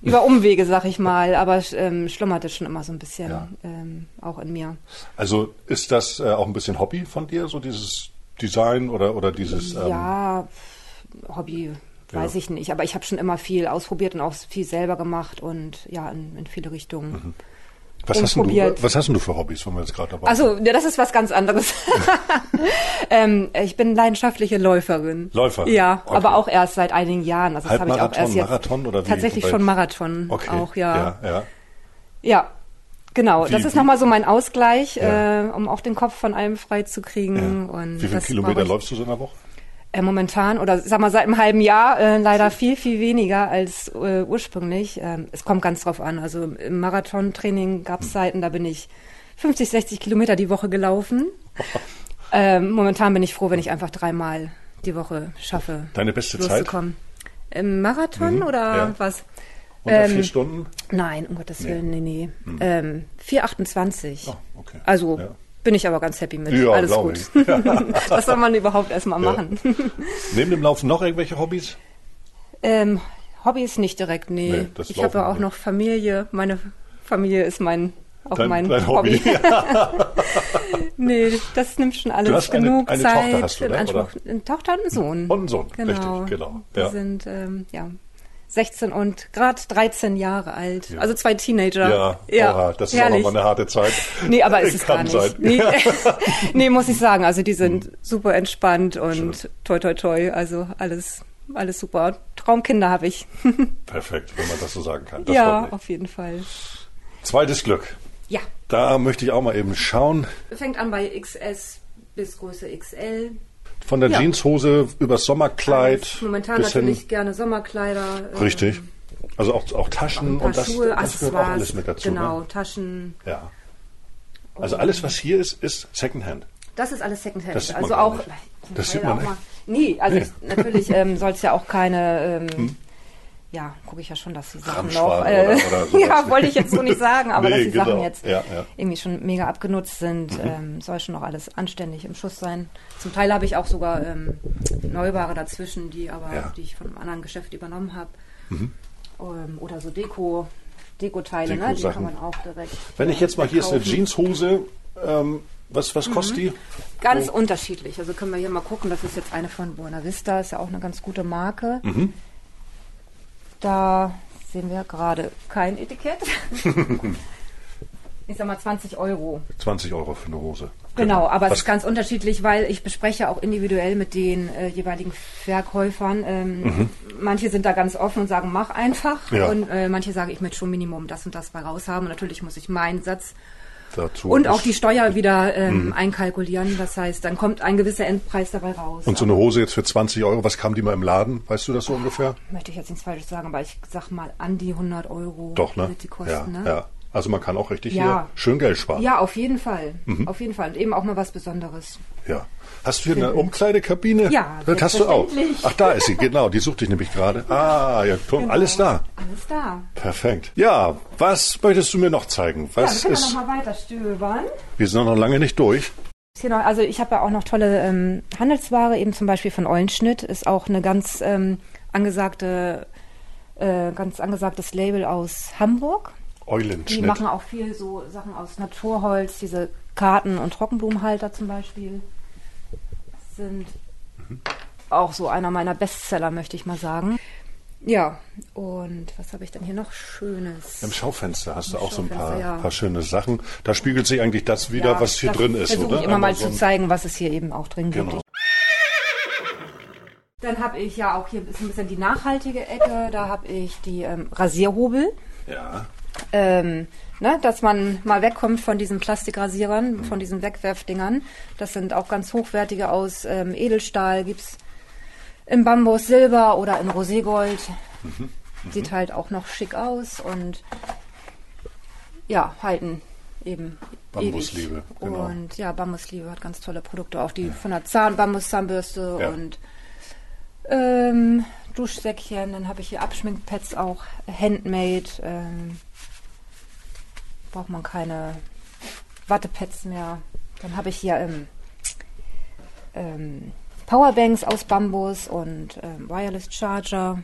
über Umwege, sag ich mal. Aber ähm, schlummerte schon immer so ein bisschen Ja. ähm, auch in mir. Also ist das äh, auch ein bisschen Hobby von dir, so dieses Design oder, oder dieses... Ähm, Ja, Hobby weiß Ja. ich nicht. Aber ich habe schon immer viel ausprobiert und auch viel selber gemacht und ja, in, in viele Richtungen. was, hast du, was hast du für Hobbys, wenn wir jetzt gerade dabei Also, ja, das ist was ganz anderes. ähm, ich bin leidenschaftliche Läuferin. Läuferin, Ja, okay. aber auch erst seit einigen Jahren. Also das habe ich auch erst jetzt. Marathon oder wie? Tatsächlich Wobei- schon Marathon. Okay, Auch, ja. ja, ja. Ja, genau. Wie- das ist nochmal so mein Ausgleich, Ja. äh, um auch den Kopf von allem frei zu kriegen. Und Wie viele Kilometer läufst du so in der Woche? Äh, momentan, oder sag mal seit einem halben Jahr, äh, leider viel, viel weniger als äh, ursprünglich. Ähm, es kommt ganz drauf an. Also im Marathontraining gab Hm. es Zeiten, da bin ich 50, 60 Kilometer die Woche gelaufen. ähm, momentan bin ich froh, wenn ich einfach dreimal die Woche schaffe. Deine beste Zeit? Im Marathon oder ja. was? Unter Ähm, vier Stunden? Nein, um Gottes Willen, nee, nee. Ähm, 4,28. Oh, okay. Also Ja. Bin ich aber ganz happy mit. Ja, Alles gut. Was soll man überhaupt erstmal Ja. machen? Neben dem Laufen noch irgendwelche Hobbys? Ähm, Hobbys nicht direkt, nee. Nee, das ich habe Laufen auch nicht. noch Familie. Meine Familie ist mein auch Dein- mein dein Hobby. Hobby. nee, das nimmt schon alles Du hast eine- genug eine Zeit Tochter hast du, in ne, Anspruch. Eine Tochter und einen Sohn. Und einen Sohn, genau. richtig, genau, ja. sind ähm, ja 16 und gerade 13 Jahre alt. Ja. Also zwei Teenager. Ja, ja oha, das ist herrlich. auch nochmal eine harte Zeit. Nee, aber ist es Kann gar nicht. sein. Nee, nee, muss ich sagen. Also die sind super entspannt und Schön. toi toi toi. Also alles, alles super. Traumkinder habe ich. Perfekt, wenn man das so sagen kann. Das ja, auf jeden Fall. Zweites Glück. Ja, Da möchte ich auch mal eben schauen. fängt an bei XS bis Größe XL. Von der Ja. Jeanshose übers Sommerkleid. Alles Momentan bis hin- natürlich gerne Sommerkleider. ähm, Richtig. Also auch, auch Taschen und das, Schuhe, das gehört auch alles mit dazu. Genau, Ne? Taschen. Ja. Also alles, was hier ist, ist Secondhand. Das ist alles Secondhand. Das sieht man also auch. Das sieht man auch nicht. mal- Nee, also Nee. Hm. ich- natürlich ähm, soll es ja auch keine. Ähm, Ja, gucke ich ja schon, dass die Sachen noch. Äh, oder- oder ja, wollte ich jetzt so nicht sagen, aber Nee, dass die Sachen genau. jetzt Ja, ja. irgendwie schon mega abgenutzt sind, ähm, soll schon noch alles anständig im Schuss sein. Zum Teil habe ich auch sogar ähm, Neuware dazwischen, die aber Ja. Mhm. die ich von einem anderen Geschäft übernommen habe. Ähm, oder so Deko, Dekoteile, ne? die kann man auch direkt. Wenn ich jetzt mal, hier ist eine. Jeanshose, ähm, was, was kostet die? Ganz unterschiedlich. Also können wir hier mal gucken. Das ist jetzt eine von Buena Vista, ist ja auch eine ganz gute Marke. Mhm. Da sehen wir gerade kein Etikett. ich sag mal 20 Euro. 20 Euro für eine Hose. Genau, aber es was, ist ganz unterschiedlich, weil ich bespreche auch individuell mit den äh, jeweiligen Verkäufern. Ähm, Manche sind da ganz offen und sagen, mach einfach. Mhm. Ja. Und äh, manche sagen, ich möchte schon Minimum das und das bei raushaben. Und natürlich muss ich meinen Satz dazu und auch die Steuer wieder ähm, einkalkulieren. Das heißt, dann kommt ein gewisser Endpreis dabei raus. Und so eine Hose jetzt für 20 Euro, was kam die mal im Laden? Weißt du das so ungefähr? Möchte ich jetzt nichts Falsches sagen, aber ich sag mal an die 100 Euro Doch, ne? wird die kosten. ja, ne? ja. Also man kann auch richtig Ja. hier schön Geld sparen. Ja, auf jeden Fall. Mhm. Auf jeden Fall. Und eben auch mal was Besonderes. Ja. Hast du hier eine Umkleidekabine? Ja, das hast du auch. Ach, da ist sie, genau. Die suchte ich nämlich gerade. Ah, ja, Genau. alles da. Alles da. Perfekt. Ja, was möchtest du mir noch zeigen? Was ja, wir können ist. noch mal weiter stöbern. Wir sind noch lange nicht durch. Noch, also ich habe ja auch noch tolle ähm, Handelsware, eben zum Beispiel von Eulenschnitt, ist auch eine ganz ähm, angesagte, äh, ganz angesagtes Label aus Hamburg. Die Eulenschnitt. machen auch viel so Sachen aus Naturholz, diese Karten- und Trockenblumenhalter zum Beispiel. Sind auch so einer meiner Bestseller, möchte ich mal sagen. Ja, und was habe ich denn hier noch Schönes? Im Schaufenster hast du Im auch so ein paar, ja. paar schöne Sachen. Da spiegelt sich eigentlich das wieder, Ja, was hier drin ist, versuche oder? ich immer mal Einmal so zu zeigen, was es hier eben auch drin Genau. gibt. Dann habe ich ja auch hier ein bisschen die nachhaltige Ecke. Da habe ich die ähm, Rasierhobel. Ja. ähm, ne, dass man mal wegkommt von diesen Plastikrasierern, von diesen Wegwerfdingern. Das sind auch ganz hochwertige aus ähm, Edelstahl, gibt's in Bambus, Silber oder in Roségold. Sieht halt auch noch schick aus und ja, halten eben Bambusliebe, ewig. genau. Und ja, Bambusliebe hat ganz tolle Produkte, auch die von der Zahn Bambus-Zahnbürste Ja. und Ähm, Duschsäckchen, dann habe ich hier Abschminkpads auch handmade. Ähm, braucht man keine Wattepads mehr. Dann habe ich hier ähm, ähm, Powerbanks aus Bambus und ähm, Wireless Charger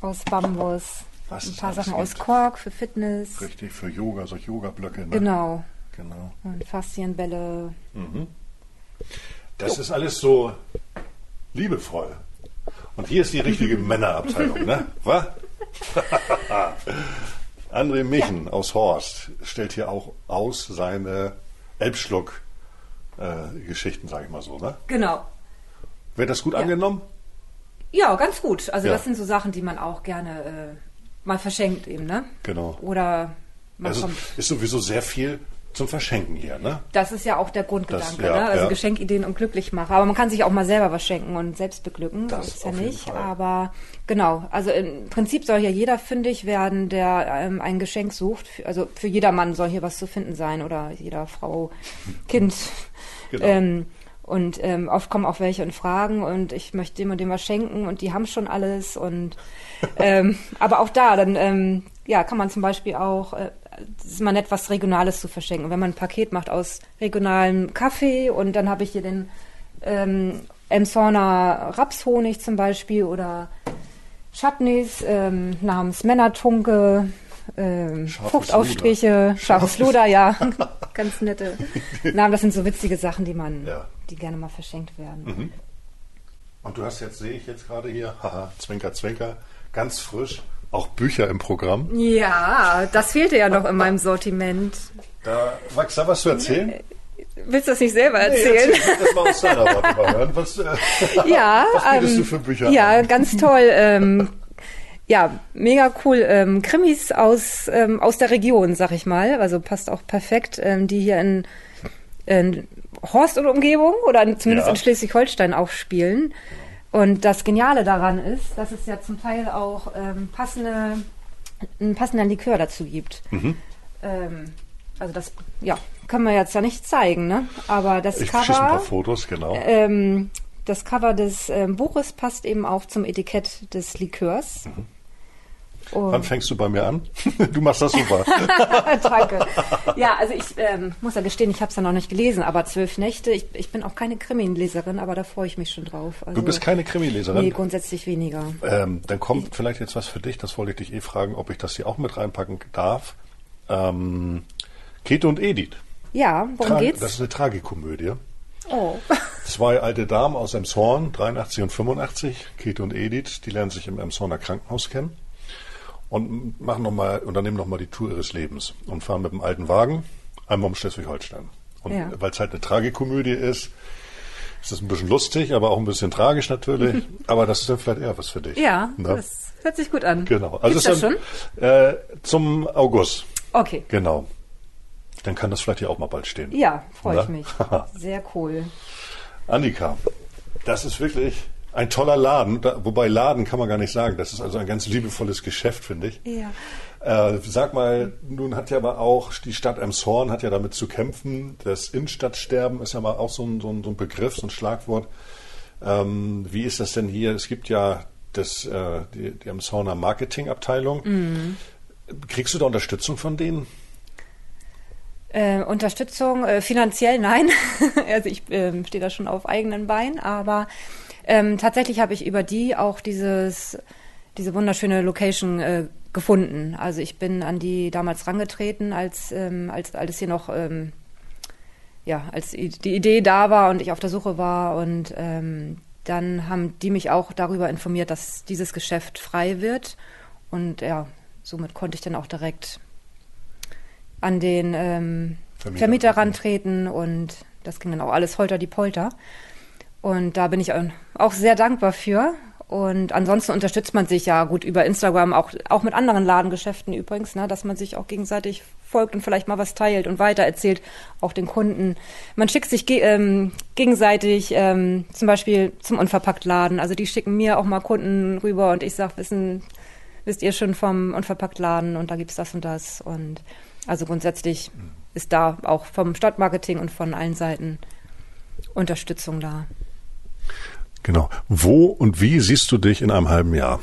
aus Bambus. Was ein paar Sachen aus. Kork für Fitness. Richtig, für Yoga, solche Yoga-Blöcke. Ne? Genau. genau. Und Faszienbälle. Das ist alles so liebevoll. Und hier ist die richtige Männerabteilung, ne? Was? André Michen aus Horst stellt hier auch aus seine Elbschluck-Geschichten, sage ich mal so, ne? Genau. Wird das gut Ja. angenommen? Ja, ganz gut. Also Ja. das sind so Sachen, die man auch gerne äh, mal verschenkt eben, ne? Genau. Oder man Also kommt. ist sowieso sehr viel zum Verschenken hier, ne? Das ist ja auch der Grundgedanke, Das- ja, ne? Also ja. Geschenkideen und Glücklichmacher. Aber man kann sich auch mal selber was schenken und selbst beglücken. Das Das ist ja nicht. Aber genau, also im Prinzip soll hier jeder fündig werden, der ähm, ein Geschenk sucht. Also für jeder Mann soll hier was zu finden sein oder jeder Frau, Kind. Genau. Ähm, und ähm, oft kommen auch welche und fragen und ich möchte dem und dem was schenken und die haben schon alles und ähm, aber auch da dann ähm, ja kann man zum Beispiel auch äh, ist mal nett was Regionales zu verschenken wenn man ein Paket macht aus regionalem Kaffee und dann habe ich hier den ähm, Rapshonig zum Beispiel oder Chutneys ähm, namens Männertunke ähm, Scharfes Fruchtaufstriche, scharfes Luder, ja, ganz nette Namen. Das sind so witzige Sachen, die man, Ja. die gerne mal verschenkt werden. Und du hast jetzt, sehe ich jetzt gerade hier, haha, Zwinker, Zwinker, ganz frisch, auch Bücher im Programm. Ja, das fehlte ja noch in meinem Sortiment. Da, magst du da was zu erzählen? Willst du das nicht selber Nee, erzählen? erzähl das mal aus deiner Warte mal hören. Was, äh, ja, was bietest ähm, du für Bücher Ja, an? ganz toll. Ähm, ja, mega cool. Ähm, Krimis aus, ähm, aus der Region, sag ich mal. Also passt auch perfekt, ähm, die hier in, in Horst und Umgebung oder in, zumindest Ja. in Schleswig-Holstein auch spielen. Und das Geniale daran ist, dass es ja zum Teil auch ähm, passende, einen passenden Likör dazu gibt. Mhm. Ähm, also das, ja, können wir jetzt ja nicht zeigen, ne? Aber das Ich Cover. ein paar Fotos, genau. Ähm, das Cover des ähm, Buches passt eben auch zum Etikett des Likörs. Wann Und, fängst du bei mir an? Du machst das super. danke. Ja, also ich ähm, muss ja gestehen, ich habe es ja noch nicht gelesen, aber zwölf Nächte, ich, ich bin auch keine Krimi-Leserin, aber da freue ich mich schon drauf. Also, Du bist keine Krimileserin. Nee, grundsätzlich weniger. Ähm, dann kommt vielleicht jetzt was für dich, das wollte ich dich eh fragen, ob ich das hier auch mit reinpacken darf. Ähm, Käthe und Edith. Ja, worum Tra- geht's? Das ist eine Tragikomödie. oh. Zwei alte Damen aus Emshorn, 83 und 85, Käthe und Edith, die lernen sich im Emshorner Krankenhaus kennen und machen noch mal, unternehmen nochmal die Tour ihres Lebens und fahren mit dem alten Wagen einmal um Schleswig-Holstein. Und Ja. weil es halt eine Tragikomödie ist, ist es ein bisschen lustig, aber auch ein bisschen tragisch natürlich. aber das ist dann vielleicht eher was für dich. Ja, Ne? das hört sich gut an. Genau. Gibt's das ist schon? dann, äh, zum August. Okay. Genau. Dann kann das vielleicht hier auch mal bald stehen. Ja, freue ich Na? mich. Sehr cool. Annika, das ist wirklich ein toller Laden. Da, wobei Laden kann man gar nicht sagen. Das ist also ein ganz liebevolles Geschäft, finde ich. Ja. Äh, sag mal, nun hat ja aber auch die Stadt Emshorn hat ja damit zu kämpfen. Das Innenstadtsterben ist ja mal auch so ein, so ein, so ein Begriff, so ein Schlagwort. Ähm, wie ist das denn hier? Es gibt ja das, äh, die, die Emshorner Marketingabteilung. Mhm. Kriegst du da Unterstützung von denen? Äh, Unterstützung äh, finanziell nein. also ich ähm, stehe da schon auf eigenen Beinen, aber ähm, tatsächlich habe ich über die auch dieses diese wunderschöne Location äh, gefunden. Also ich bin an die damals rangetreten, als ähm, als alles hier noch ähm, ja als die Idee da war und ich auf der Suche war und ähm, dann haben die mich auch darüber informiert, dass dieses Geschäft frei wird und ja somit konnte ich dann auch direkt an den ähm, Vermieter. Vermieter. rantreten und das ging dann auch alles holter die Polter. Und da bin ich auch sehr dankbar für. Und ansonsten unterstützt man sich ja gut über Instagram, auch, auch mit anderen Ladengeschäften übrigens, ne, dass man sich auch gegenseitig folgt und vielleicht mal was teilt und weitererzählt, auch den Kunden. Man schickt sich ge ähm, gegenseitig ähm, zum Beispiel zum Unverpacktladen. Also die schicken mir auch mal Kunden rüber und ich sag, wissen, wisst ihr schon vom Unverpacktladen und da gibt's das und das. Und also grundsätzlich ist da auch vom Stadtmarketing und von allen Seiten Unterstützung da. Genau. Wo und wie siehst du dich in einem halben Jahr?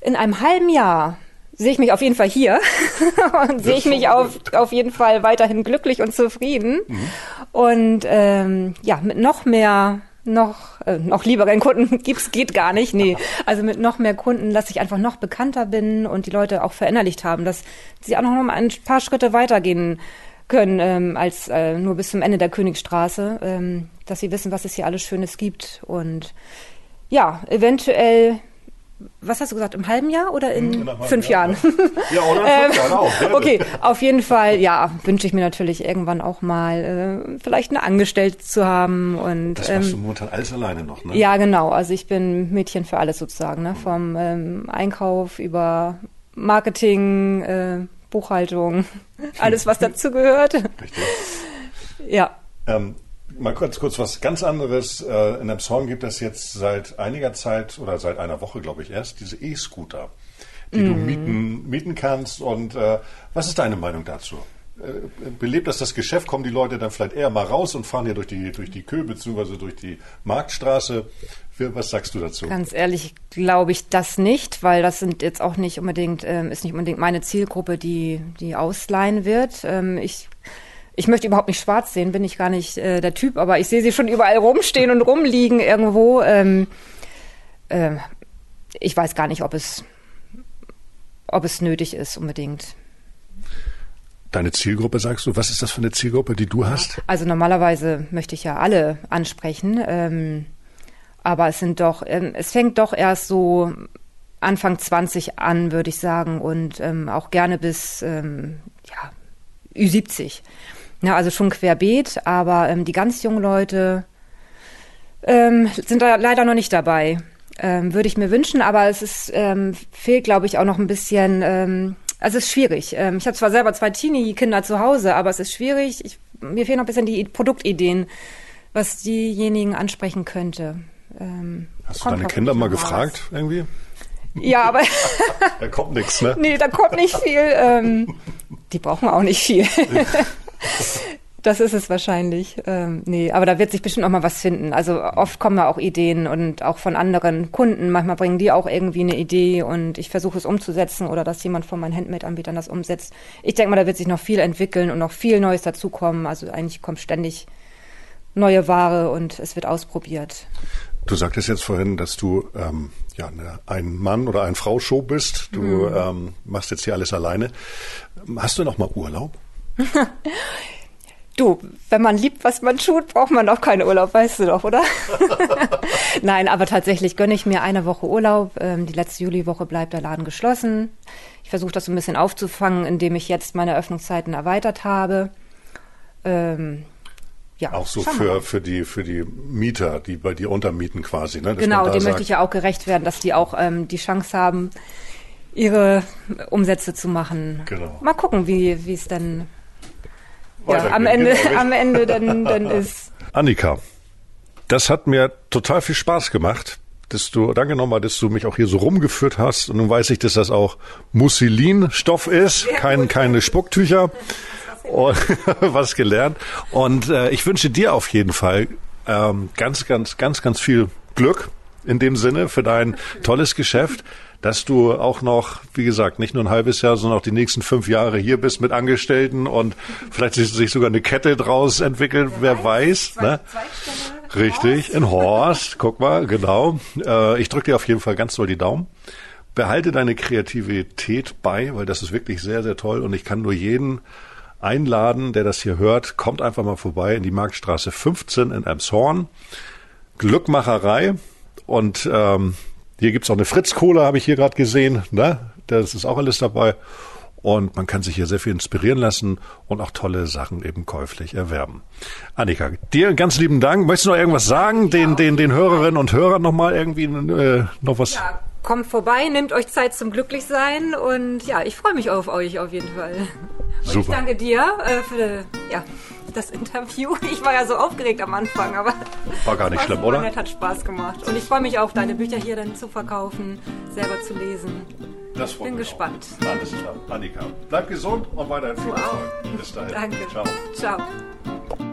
In einem halben Jahr sehe ich mich auf jeden Fall hier und sehe ich mich auf, auf jeden Fall weiterhin glücklich und zufrieden. Mhm. Und ähm, ja, mit noch mehr noch äh, noch lieberen Kunden gibt's geht gar nicht nee also mit noch mehr Kunden dass ich einfach noch bekannter bin und die Leute auch verinnerlicht haben dass sie auch noch mal ein paar Schritte weitergehen können ähm, als äh, nur bis zum Ende der Königstraße ähm, dass sie wissen was es hier alles Schönes gibt und ja eventuell was hast du gesagt, im halben Jahr oder in, in fünf Jahr, Jahren? Ja, oder in fünf Jahren auch. okay, auf jeden Fall, ja, wünsche ich mir natürlich irgendwann auch mal äh, vielleicht eine Angestellte zu haben. Und, das machst ähm, du momentan alles alleine noch, ne? Ja, genau. Also ich bin Mädchen für alles sozusagen, ne? Vom ähm, Einkauf über Marketing, äh, Buchhaltung, alles, was dazu gehört. Richtig. Ja. Ähm, mal kurz, kurz was ganz anderes. Äh, in einem Song gibt es jetzt seit einiger Zeit oder seit einer Woche, glaube ich, erst diese E-Scooter, die mm. du mhm. mieten, mieten kannst. Und äh, was ist deine Meinung dazu? Äh, belebt das das Geschäft? Kommen die Leute dann vielleicht eher mal raus und fahren hier durch die, durch die Kö bzw. durch die Marktstraße? Was sagst du dazu? Ganz ehrlich glaube ich das nicht, weil das sind jetzt auch nicht unbedingt, ähm, ist nicht unbedingt meine Zielgruppe, die, die ausleihen wird. Ähm, ich ich möchte überhaupt nicht schwarz sehen, bin ich gar nicht äh, der Typ, aber ich sehe sie schon überall rumstehen und rumliegen irgendwo. Ähm, äh, ich weiß gar nicht, ob es, ob es nötig ist unbedingt. Deine Zielgruppe, sagst du, was ist das für eine Zielgruppe, die du hast? Also normalerweise möchte ich ja alle ansprechen, ähm, aber es sind doch, ähm, es fängt doch erst so Anfang 20 an, würde ich sagen, und ähm, auch gerne bis ähm, ja, Ü70. Ja, also schon querbeet, aber ähm, die ganz jungen Leute ähm, sind da leider noch nicht dabei. Ähm, würde ich mir wünschen, aber es ist, ähm, fehlt, glaube ich, auch noch ein bisschen, ähm, also es ist schwierig. Ähm, ich habe zwar selber zwei Teenie-Kinder zu Hause, aber es ist schwierig. Ich, mir fehlen noch ein bisschen die Produktideen, was diejenigen ansprechen könnte. Ähm, Hast du deine Kinder mal gefragt was. irgendwie? Ja, aber. da kommt nichts, ne? Nee, da kommt nicht viel. Ähm, die brauchen auch nicht viel. Das ist es wahrscheinlich. Ähm, nee, aber da wird sich bestimmt auch mal was finden. Also oft kommen da auch Ideen und auch von anderen Kunden. Manchmal bringen die auch irgendwie eine Idee und ich versuche es umzusetzen oder dass jemand von meinen Handmade-Anbietern das umsetzt. Ich denke mal, da wird sich noch viel entwickeln und noch viel Neues dazukommen. Also eigentlich kommt ständig neue Ware und es wird ausprobiert. Du sagtest jetzt vorhin, dass du ähm, ja eine, ein Mann oder ein Frau-Show bist. Du mhm. ähm, machst jetzt hier alles alleine. Hast du noch mal Urlaub? Du, wenn man liebt, was man tut, braucht man auch keinen Urlaub, weißt du doch, oder? Nein, aber tatsächlich gönne ich mir eine Woche Urlaub. Ähm, die letzte Juliwoche bleibt der Laden geschlossen. Ich versuche das so ein bisschen aufzufangen, indem ich jetzt meine Öffnungszeiten erweitert habe. Ähm, ja, auch so für, für, die, für die Mieter, die bei dir untermieten quasi. Ne? genau, dem möchte ich ja auch gerecht werden, dass die auch ähm, die Chance haben, ihre Umsätze zu machen. Genau. Mal gucken, wie wie es dann ja, am Ende, genau, am Ende dann, dann ist. Annika, das hat mir total viel Spaß gemacht. Dass du, danke nochmal, dass du mich auch hier so rumgeführt hast. Und nun weiß ich, dass das auch Musselinstoff ist, kein, keine Spucktücher. Und was gelernt. Und äh, ich wünsche dir auf jeden Fall ähm, ganz, ganz, ganz, ganz viel Glück in dem Sinne für dein tolles Geschäft dass du auch noch, wie gesagt, nicht nur ein halbes Jahr, sondern auch die nächsten fünf Jahre hier bist mit Angestellten und vielleicht sich sogar eine Kette draus entwickelt, wer, wer weiß. Zwei, ne? Zwei Richtig, in Horst, guck mal, genau. Äh, ich drücke dir auf jeden Fall ganz doll die Daumen. Behalte deine Kreativität bei, weil das ist wirklich sehr, sehr toll und ich kann nur jeden einladen, der das hier hört, kommt einfach mal vorbei in die Marktstraße 15 in Elmshorn. Glückmacherei und ähm, hier gibt's auch eine Fritz-Cola, habe ich hier gerade gesehen. Ne? Das ist auch alles dabei. Und man kann sich hier sehr viel inspirieren lassen und auch tolle Sachen eben käuflich erwerben. Annika, dir ganz lieben Dank. Möchtest du noch irgendwas sagen, den, den, den Hörerinnen und Hörern nochmal irgendwie äh, noch was? Ja, kommt vorbei, nehmt euch Zeit zum Glücklichsein und ja, ich freue mich auf euch auf jeden Fall. Und Super. ich danke dir äh, für ja, das Interview. Ich war ja so aufgeregt am Anfang, aber war gar nicht schlimm, oder? Hat Spaß gemacht. Und ich freue mich auch, deine Bücher hier dann zu verkaufen, selber zu lesen. Das Bin gespannt. Auch. Alles klar. Annika, bleib gesund und weiterhin viel Erfolg. Bis dahin. Danke. Ciao. Ciao.